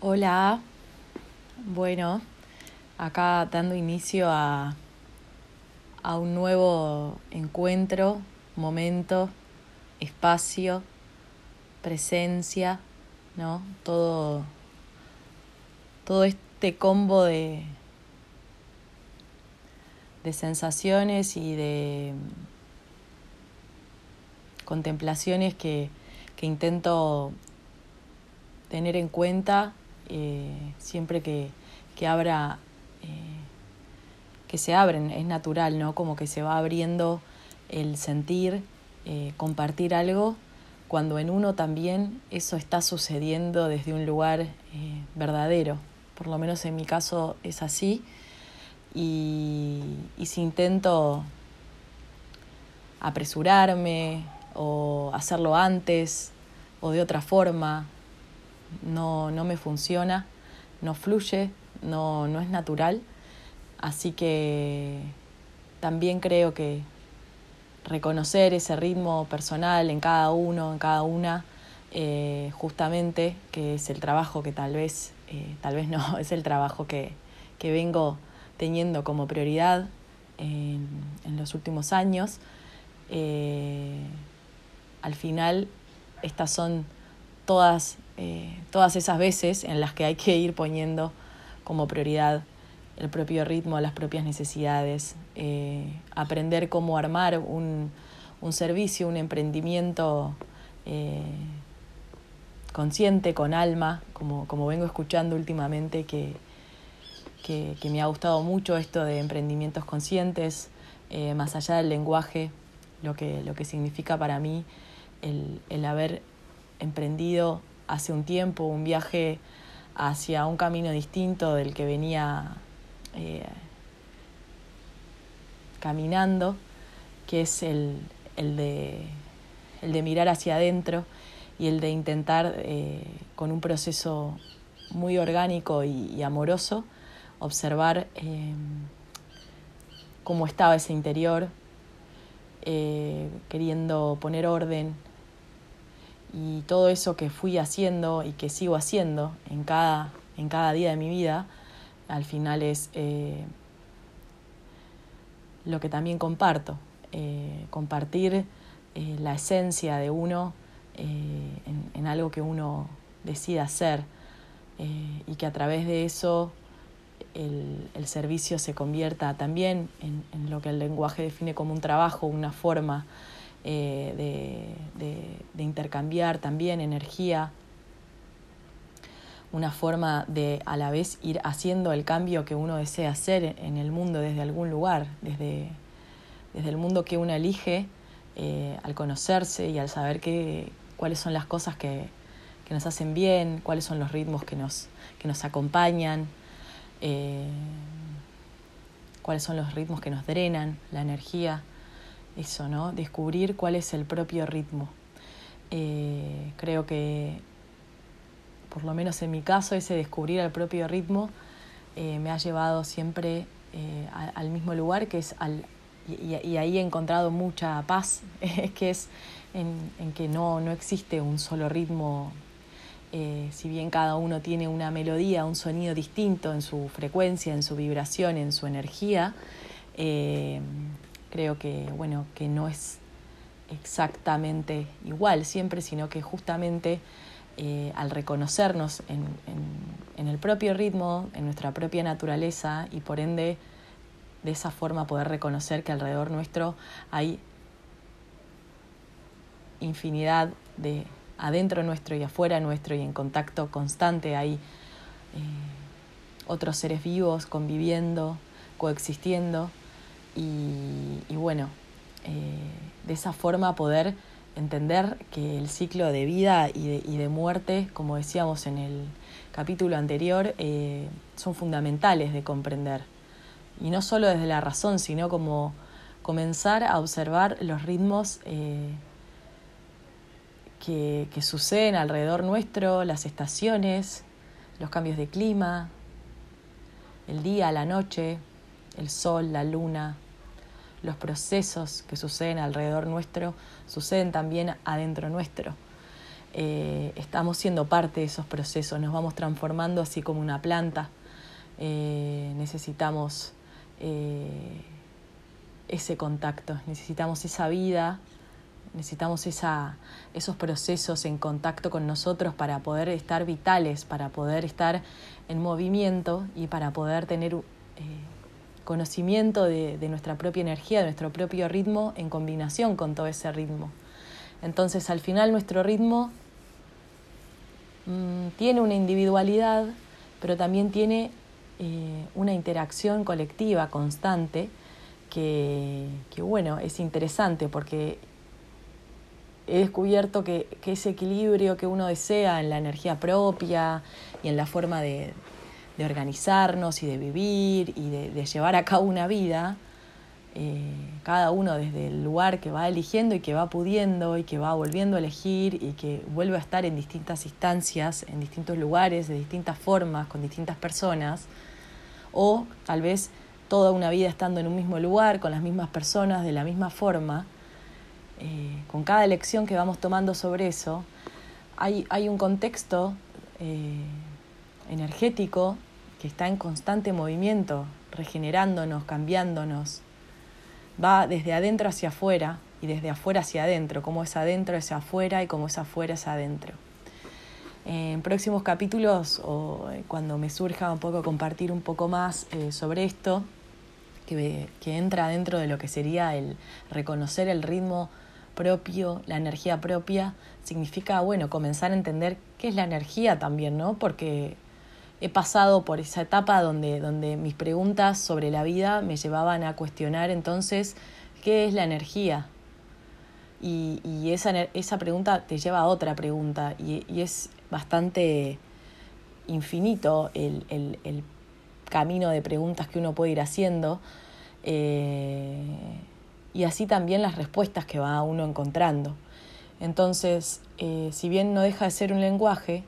Hola, bueno, acá dando inicio a, a un nuevo encuentro, momento, espacio, presencia, ¿no? Todo, todo este combo de, de sensaciones y de contemplaciones que, que intento tener en cuenta eh, siempre que, que abra, eh, que se abren, es natural, ¿no? Como que se va abriendo el sentir, eh, compartir algo, cuando en uno también eso está sucediendo desde un lugar verdadero. Por lo menos en mi caso es así. Y, y si intento apresurarme o hacerlo antes o de otra forma, no, no me funciona, no fluye, no, no es natural. Así que también creo que reconocer ese ritmo personal en cada uno, en cada una, eh, justamente, que es el trabajo que tal vez, eh, tal vez no, es el trabajo que, que vengo teniendo como prioridad en, en los últimos años. Eh, al final, estas son todas eh, todas esas veces en las que hay que ir poniendo como prioridad el propio ritmo, las propias necesidades, eh, aprender cómo armar un, un, servicio, un emprendimiento eh, consciente, con alma, como, como vengo escuchando últimamente, que, que, me ha gustado mucho esto de emprendimientos conscientes, más allá del lenguaje, lo que, lo que significa para mí el, el haber emprendido hace un tiempo un viaje hacia un camino distinto del que venía eh, caminando, que es el, el, de, el, de, mirar hacia adentro y el de intentar eh, con un proceso muy orgánico y, amoroso observar eh, cómo estaba ese interior, queriendo poner orden, y todo eso que fui haciendo y que sigo haciendo en cada, en cada día de mi vida, al final es eh, lo que también comparto, eh, compartir eh, la esencia de uno en, algo que uno decida hacer y que a través de eso el, el servicio se convierta también en, lo que el lenguaje define como un trabajo, una forma eh, de, de, intercambiar también energía, una forma de a la vez ir haciendo el cambio que uno desea hacer en el mundo desde algún lugar, desde, desde el mundo que uno elige, eh, al conocerse y al saber que, cuáles son las cosas que, que, nos hacen bien, cuáles son los ritmos que nos, que nos acompañan, eh, cuáles son los ritmos que nos drenan la energía eso, ¿no? Descubrir cuál es el propio ritmo. Eh, creo que, por lo menos en mi caso, ese descubrir el propio ritmo eh, me ha llevado siempre eh, al mismo lugar, que es al... Y, ahí he encontrado mucha paz, que es en, que no, no existe un solo ritmo, si bien cada uno tiene una melodía, un sonido distinto en su frecuencia, en su vibración, en su energía, creo que, bueno, que no es exactamente igual siempre, sino que justamente eh, al reconocernos en, en, el propio ritmo, en nuestra propia naturaleza y por ende de esa forma poder reconocer que alrededor nuestro hay infinidad de adentro nuestro y afuera nuestro y en contacto constante hay eh, otros seres vivos conviviendo, coexistiendo y, bueno, eh, de esa forma poder entender que el ciclo de vida y de, y de muerte, como decíamos en el capítulo anterior, eh, son fundamentales de comprender. Y no solo desde la razón, sino como comenzar a observar los ritmos eh, que, que suceden alrededor nuestro, las estaciones, los cambios de clima, el día, la noche, el sol, la luna, los procesos que suceden alrededor nuestro suceden también adentro nuestro. eh, estamos siendo parte de esos procesos, nos vamos transformando así como una planta. Eh, necesitamos eh, ese contacto, necesitamos esa vida, necesitamos esa, esos procesos en contacto con nosotros para poder estar vitales, para poder estar en movimiento y para poder tener conocimiento de, nuestra propia energía, de nuestro propio ritmo en combinación con todo ese ritmo. Entonces al final nuestro ritmo mm, tiene una individualidad, pero también tiene eh, una interacción colectiva constante que, bueno, es interesante porque he descubierto que, que, ese equilibrio que uno desea en la energía propia y en la forma de, de organizarnos y de vivir y de, llevar a cabo una vida, eh, cada uno desde el lugar que va eligiendo y que va pudiendo y que va volviendo a elegir y que vuelve a estar en distintas instancias, en distintos lugares, de distintas formas, con distintas personas, o tal vez toda una vida estando en un mismo lugar, con las mismas personas, de la misma forma, eh, con cada elección que vamos tomando sobre eso, hay, hay un contexto eh, energético que está en constante movimiento, regenerándonos, cambiándonos. Va desde adentro hacia afuera y desde afuera hacia adentro, como es adentro es afuera y como es afuera es adentro. En próximos capítulos, o eh, cuando me surja un poco compartir un poco más eh, sobre esto, que, que entra dentro de lo que sería el reconocer el ritmo propio, la energía propia, significa, bueno, comenzar a entender qué es la energía también, ¿no? Porque he pasado por esa etapa donde, donde mis preguntas sobre la vida me llevaban a cuestionar entonces qué es la energía. Y, y esa, esa, pregunta te lleva a otra pregunta y, y es bastante infinito el, el, el, camino de preguntas que uno puede ir haciendo eh, y así también las respuestas que va uno encontrando. Entonces, eh, si bien no deja de ser un lenguaje,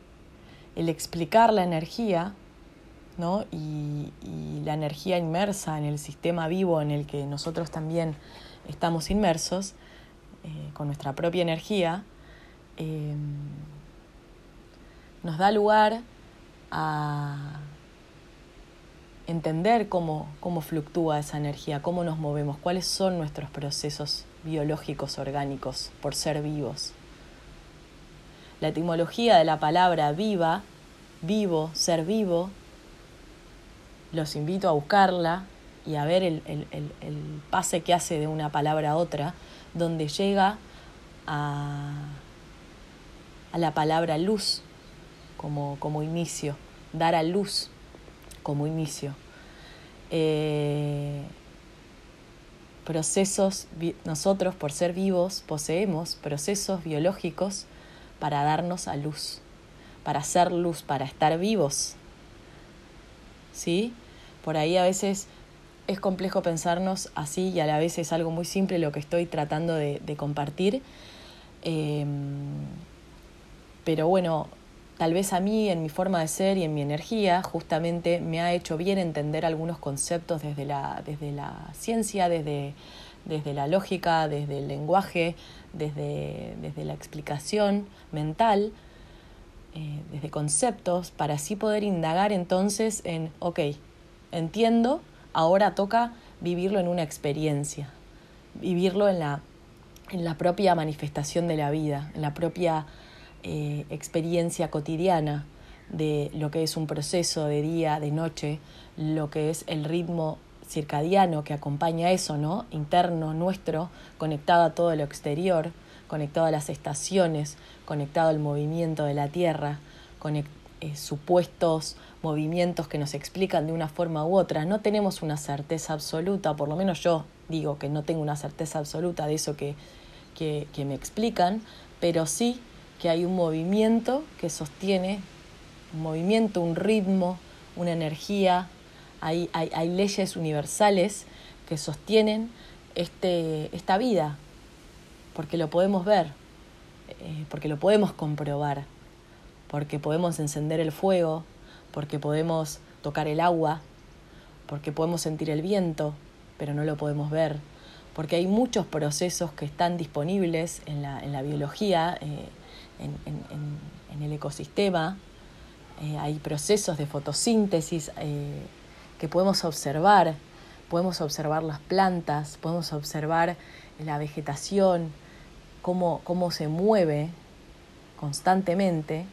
el explicar la energía ¿no? y, la energía inmersa en el sistema vivo en el que nosotros también estamos inmersos, eh, con nuestra propia energía, eh, nos da lugar a entender cómo, cómo fluctúa esa energía, cómo nos movemos, cuáles son nuestros procesos biológicos orgánicos por ser vivos. La etimología de la palabra viva, vivo, ser vivo, los invito a buscarla y a ver el, pase que hace de una palabra a otra, donde llega a, a la palabra luz como, como, inicio, dar a luz como inicio. Eh, procesos, nosotros por ser vivos poseemos procesos biológicos para darnos a luz, para hacer luz, para estar vivos. ¿Sí? Por ahí a veces es complejo pensarnos así y a la vez es algo muy simple lo que estoy tratando de, compartir. Em, pero bueno, tal vez a mí, en mi forma de ser y en mi energía, justamente me ha hecho bien entender algunos conceptos desde la, desde la ciencia, desde, desde la lógica, desde el lenguaje, desde, desde la explicación mental, eh, desde conceptos, para así poder indagar entonces en, ok, entiendo, ahora toca vivirlo en una experiencia, vivirlo en la, en la propia manifestación de la vida, en la propia eh, experiencia cotidiana de lo que es un proceso de día, de noche, lo que es el ritmo circadiano que acompaña eso, ¿no? Interno nuestro, conectado a todo lo exterior, conectado a las estaciones, conectado al movimiento de la Tierra, con eh, supuestos movimientos que nos explican de una forma u otra. No tenemos una certeza absoluta, por lo menos yo digo que no tengo una certeza absoluta de eso que, que me explican, pero sí que hay un movimiento que sostiene, un movimiento, un ritmo, una energía, hay, hay, leyes universales que sostienen este, esta vida, porque lo podemos ver, eh, porque lo podemos comprobar, porque podemos encender el fuego, porque podemos tocar el agua, porque podemos sentir el viento, pero no lo podemos ver, porque hay muchos procesos que están disponibles en la, en la biología, eh, en, el ecosistema, eh, hay procesos de fotosíntesis que podemos observar, podemos observar las plantas, podemos observar la vegetación, cómo, cómo se mueve constantemente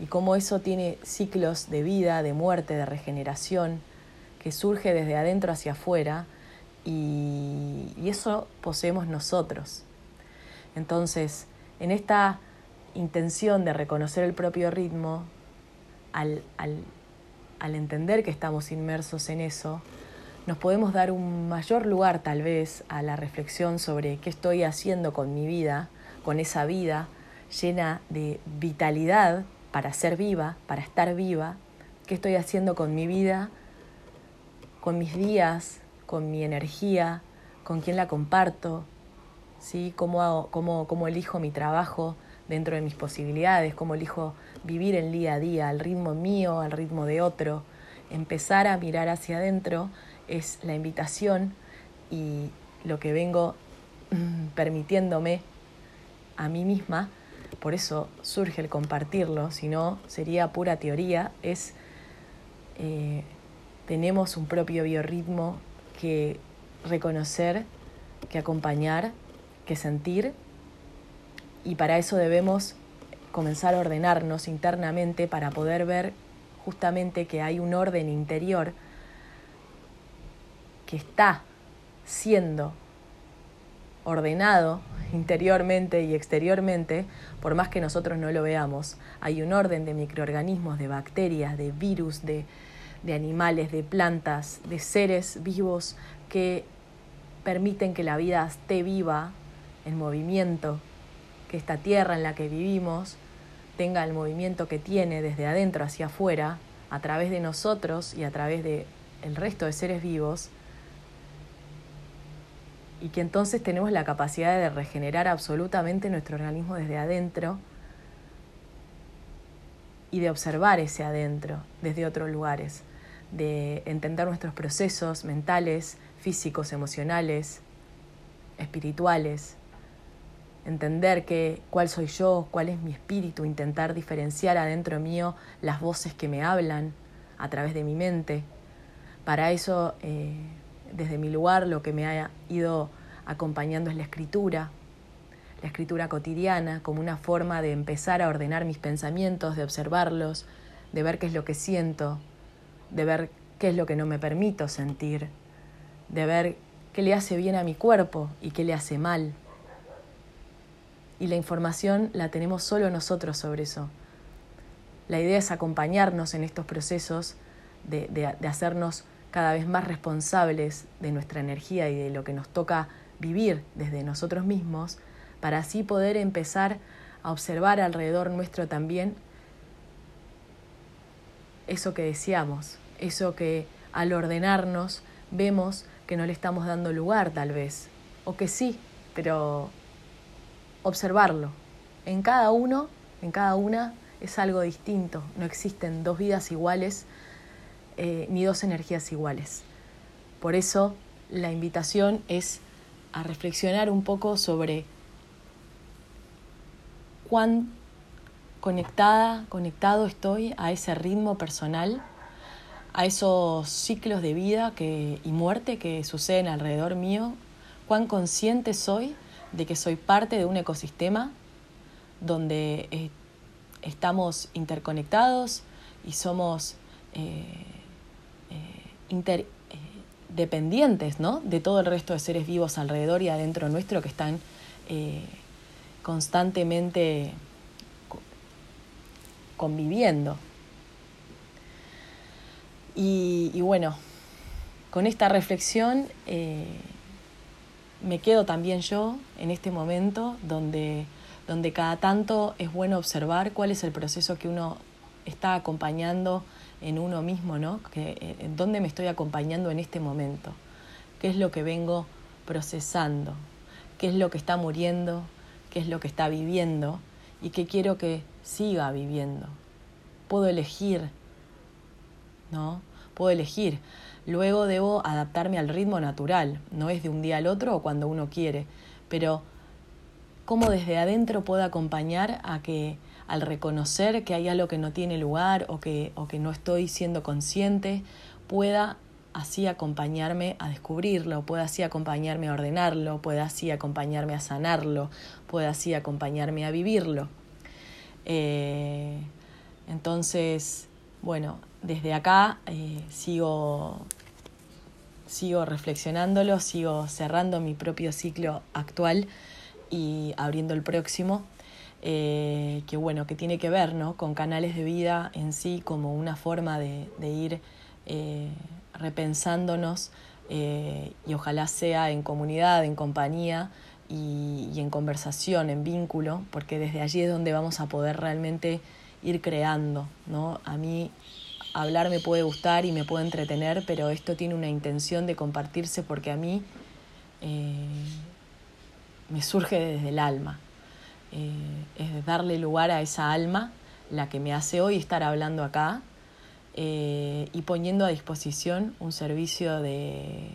y cómo eso tiene ciclos de vida, de muerte, de regeneración, que surge desde adentro hacia afuera y, eso poseemos nosotros. Entonces, en esta intención de reconocer el propio ritmo, al, al entender que estamos inmersos en eso, nos podemos dar un mayor lugar tal vez a la reflexión sobre qué estoy haciendo con mi vida, con esa vida llena de vitalidad para ser viva, para estar viva, qué estoy haciendo con mi vida, con mis días, con mi energía, con quién la comparto, ¿sí? cómo, cómo elijo mi trabajo dentro de mis posibilidades, cómo elijo vivir el día a día, al ritmo mío, al ritmo de otro. Empezar a mirar hacia adentro es la invitación y lo que vengo permitiéndome a mí misma, por eso surge el compartirlo, si no sería pura teoría, es eh, tenemos un propio biorritmo que reconocer, que acompañar, que sentir y para eso debemos comenzar a ordenarnos internamente para poder ver justamente que hay un orden interior que está siendo ordenado interiormente y exteriormente, por más que nosotros no lo veamos. Hay un orden de microorganismos, de bacterias, de virus, de, de animales, de plantas, de seres vivos que permiten que la vida esté viva, en movimiento, que esta tierra en la que vivimos tenga el movimiento que tiene desde adentro hacia afuera, a través de nosotros y a través de el resto de seres vivos, y que entonces tenemos la capacidad de regenerar absolutamente nuestro organismo desde adentro y de observar ese adentro desde otros lugares, de entender nuestros procesos mentales, físicos, emocionales, espirituales, entender que cuál soy yo, cuál es mi espíritu, intentar diferenciar adentro mío las voces que me hablan a través de mi mente. Para eso eh, desde mi lugar lo que me ha ido acompañando es la escritura, la escritura cotidiana como una forma de empezar a ordenar mis pensamientos, de observarlos, de ver qué es lo que siento, de ver qué es lo que no me permito sentir, de ver qué le hace bien a mi cuerpo y qué le hace mal. Y la información la tenemos solo nosotros sobre eso. La idea es acompañarnos en estos procesos de, de hacernos cada vez más responsables de nuestra energía y de lo que nos toca vivir desde nosotros mismos, para así poder empezar a observar alrededor nuestro también eso que deseamos, eso que al ordenarnos vemos que no le estamos dando lugar tal vez, o que sí, pero observarlo. En cada uno, en cada una es algo distinto, no existen dos vidas iguales eh, ni dos energías iguales. Por eso la invitación es a reflexionar un poco sobre cuán conectada, conectado estoy a ese ritmo personal, a esos ciclos de vida que, y muerte que suceden alrededor mío, cuán consciente soy de que soy parte de un ecosistema donde eh, estamos interconectados y somos eh, interdependientes ¿no? de todo el resto de seres vivos alrededor y adentro nuestro que están eh, constantemente conviviendo. Y, bueno, con esta reflexión eh, me quedo también yo en este momento donde, donde cada tanto es bueno observar cuál es el proceso que uno está acompañando en uno mismo, ¿no? Que, eh, ¿En dónde me estoy acompañando en este momento? ¿Qué es lo que vengo procesando? ¿Qué es lo que está muriendo? ¿Qué es lo que está viviendo? ¿Y qué quiero que siga viviendo? Puedo elegir, ¿no? Puedo elegir. Luego debo adaptarme al ritmo natural, no es de un día al otro o cuando uno quiere, pero cómo desde adentro puedo acompañar a que al reconocer que hay algo que no tiene lugar o que, o que no estoy siendo consciente, pueda así acompañarme a descubrirlo, pueda así acompañarme a ordenarlo, pueda así acompañarme a sanarlo, pueda así acompañarme a vivirlo. Eh, entonces, bueno, desde acá eh, sigo, sigo reflexionándolo, sigo cerrando mi propio ciclo actual y abriendo el próximo. Eh, que bueno, que tiene que ver ¿no? con canales de vida en sí como una forma de, ir eh, repensándonos y ojalá sea en comunidad, en compañía y, en conversación, en vínculo, porque desde allí es donde vamos a poder realmente ir creando. ¿no? A mí hablar me puede gustar y me puede entretener, pero esto tiene una intención de compartirse porque a mí me surge desde el alma. Eh, es darle lugar a esa alma, la que me hace hoy estar hablando acá, eh, y poniendo a disposición un servicio de,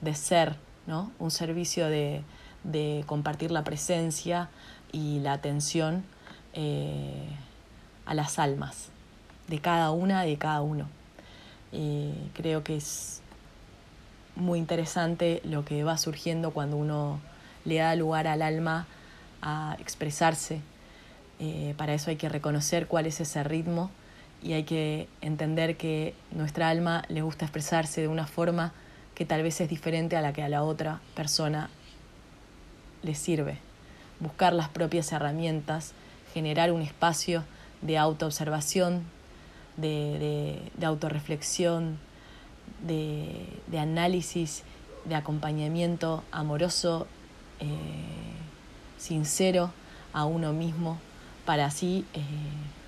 de ser, ¿no? un servicio de, de, compartir la presencia y la atención eh, a las almas de cada una, de cada uno. creo que es muy interesante lo que va surgiendo cuando uno le da lugar al alma a expresarse. Eh, para eso hay que reconocer cuál es ese ritmo y hay que entender que nuestra alma le gusta expresarse de una forma que tal vez es diferente a la que a la otra persona le sirve. Buscar las propias herramientas, generar un espacio de autoobservación, de, de, autorreflexión, de, de, análisis, de acompañamiento amoroso. Eh, sincero a uno mismo para así, eh,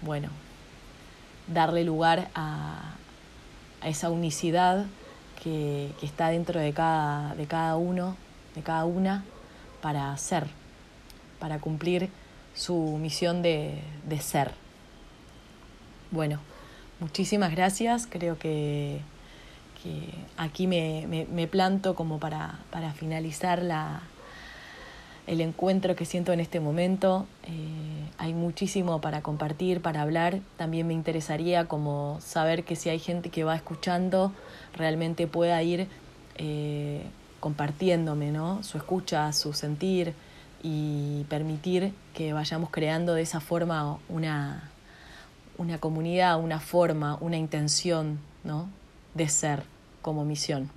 bueno, darle lugar a, esa unicidad que, está dentro de cada, de cada uno, de cada una, para ser, para cumplir su misión de, ser. Bueno, muchísimas gracias. Creo que, aquí me, planto como para, para finalizar la, el encuentro que siento en este momento. Eh, hay muchísimo para compartir, para hablar. También me interesaría como saber que si hay gente que va escuchando, realmente pueda ir eh, compartiéndome ¿no? su escucha, su sentir y permitir que vayamos creando de esa forma una, una comunidad, una forma, una intención ¿no? de ser como misión.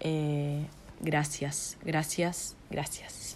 Eh, gracias, gracias, gracias.